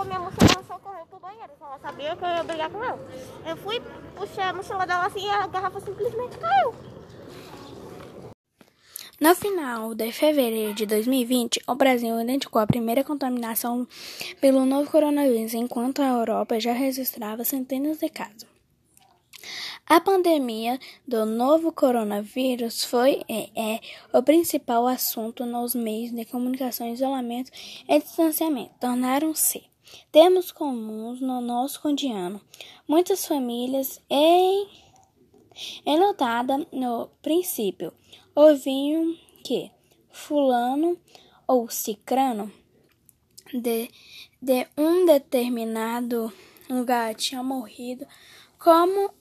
pegou minha mochila e socorreu pro banheiro. Ela sabia que eu ia brigar com ela. Eu fui, puxei a mochila dela assim e a garrafa simplesmente caiu. No final de fevereiro de 2020, o Brasil identificou a primeira contaminação pelo novo coronavírus, enquanto a Europa já registrava centenas de casos. A pandemia do novo coronavírus foi e é o principal assunto nos meios de comunicação. Isolamento e distanciamento tornaram-se termos comuns no nosso cotidiano. Muitas famílias, em, notada no princípio, ouviam que fulano ou cicrano de, de um determinado lugar tinha morrido, como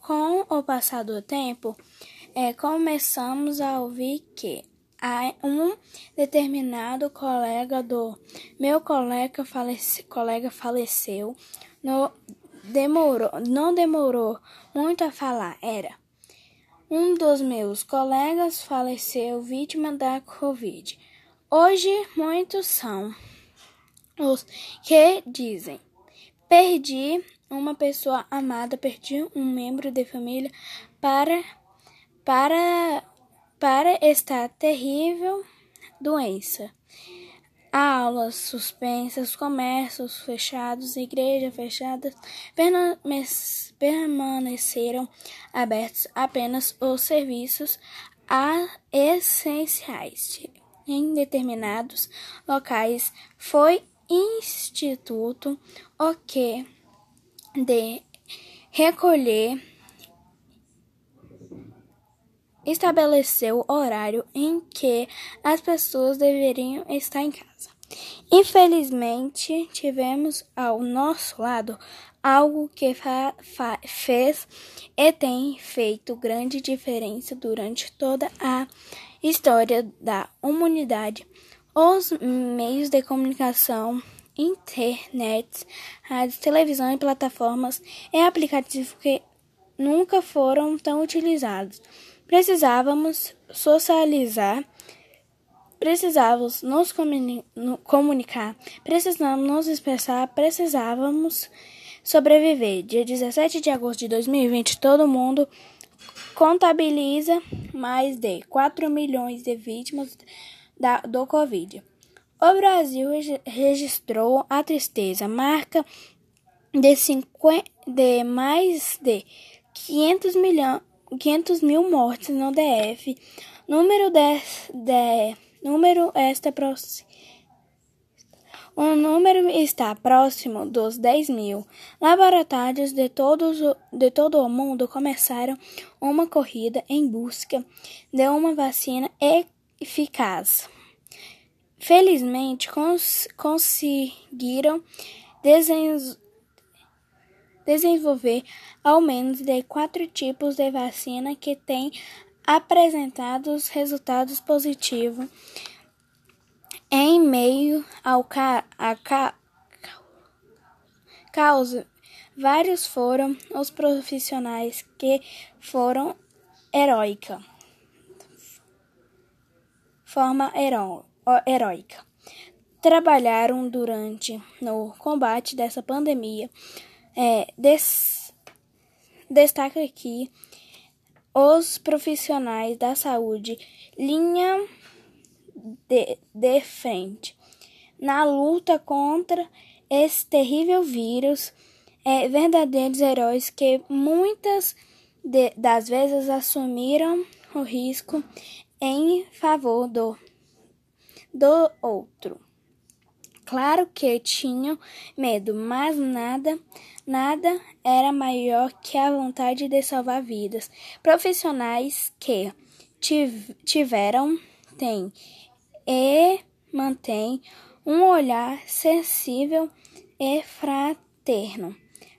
com o passar do tempo, é, começamos a ouvir que um determinado colega do meu colega, falece, colega faleceu. No, demorou, não demorou muito a falar. Era um dos meus colegas faleceu vítima da Covid. Hoje muitos são os que dizem: perdi uma pessoa amada, perdi um membro de família para para para esta terrível doença. Aulas suspensas, comércios fechados, igrejas fechadas, permaneceram abertos apenas os serviços essenciais. Em determinados locais foi instituto o que de recolher estabeleceu o horário em que as pessoas deveriam estar em casa. Infelizmente, tivemos ao nosso lado algo que fez e tem feito grande diferença durante toda a história da humanidade. Os meios de comunicação internet, rádio, televisão e plataformas e aplicativos que nunca foram tão utilizados. Precisávamos socializar, precisávamos nos comunicar, precisávamos nos expressar, precisávamos sobreviver. Dia 17 de agosto de 2020, todo mundo contabiliza mais de 4 milhões de vítimas da, do Covid. O Brasil registrou a tristeza marca de, 50, de mais de 500, milhão, 500 mil mortes no DF. Número, de, de, número esta próximo. O número está próximo dos 10 mil. Laboratórios de, todos, de todo o mundo começaram uma corrida em busca de uma vacina eficaz. Felizmente, cons conseguiram desenvolver ao menos de quatro tipos de vacina que têm apresentado resultados positivos em meio ao ca a ca causa. Vários foram os profissionais que foram heróica, forma heróica heróica. Trabalharam durante no combate dessa pandemia. É, des, destaca aqui os profissionais da saúde, linha de, de frente na luta contra esse terrível vírus. É, verdadeiros heróis que muitas de, das vezes assumiram o risco em favor do do outro. Claro que tinham medo, mas nada, nada era maior que a vontade de salvar vidas. Profissionais que tiveram, têm e mantêm um olhar sensível e fraterno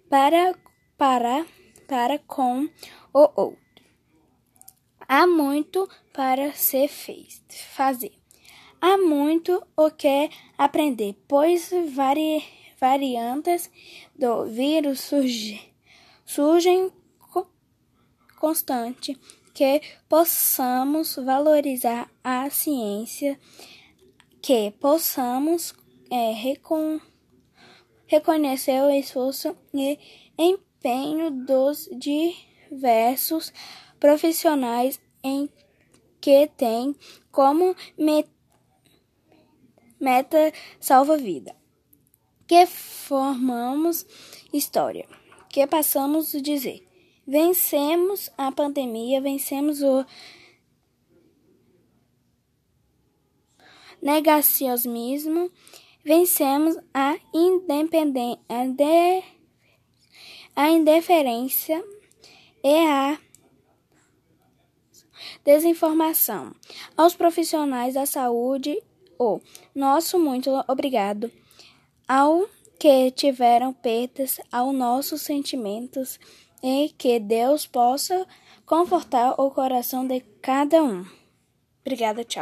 para, para, para com o outro. Há muito para ser feito, fazer. Há muito o que aprender, pois vari, variantes do vírus surgem, surgem constante que possamos valorizar a ciência, que possamos é, recon, reconhecer o esforço e empenho dos diversos profissionais em que tem como meta salva-vida, que formamos história, que passamos a dizer. Vencemos a pandemia, vencemos o negacionismo, vencemos a, independência, de, a indiferença e a desinformação. Aos profissionais da saúde, o nosso muito obrigado. Ao que tiveram perdas, aos nossos sentimentos e que Deus possa confortar o coração de cada um. Obrigada, tchau.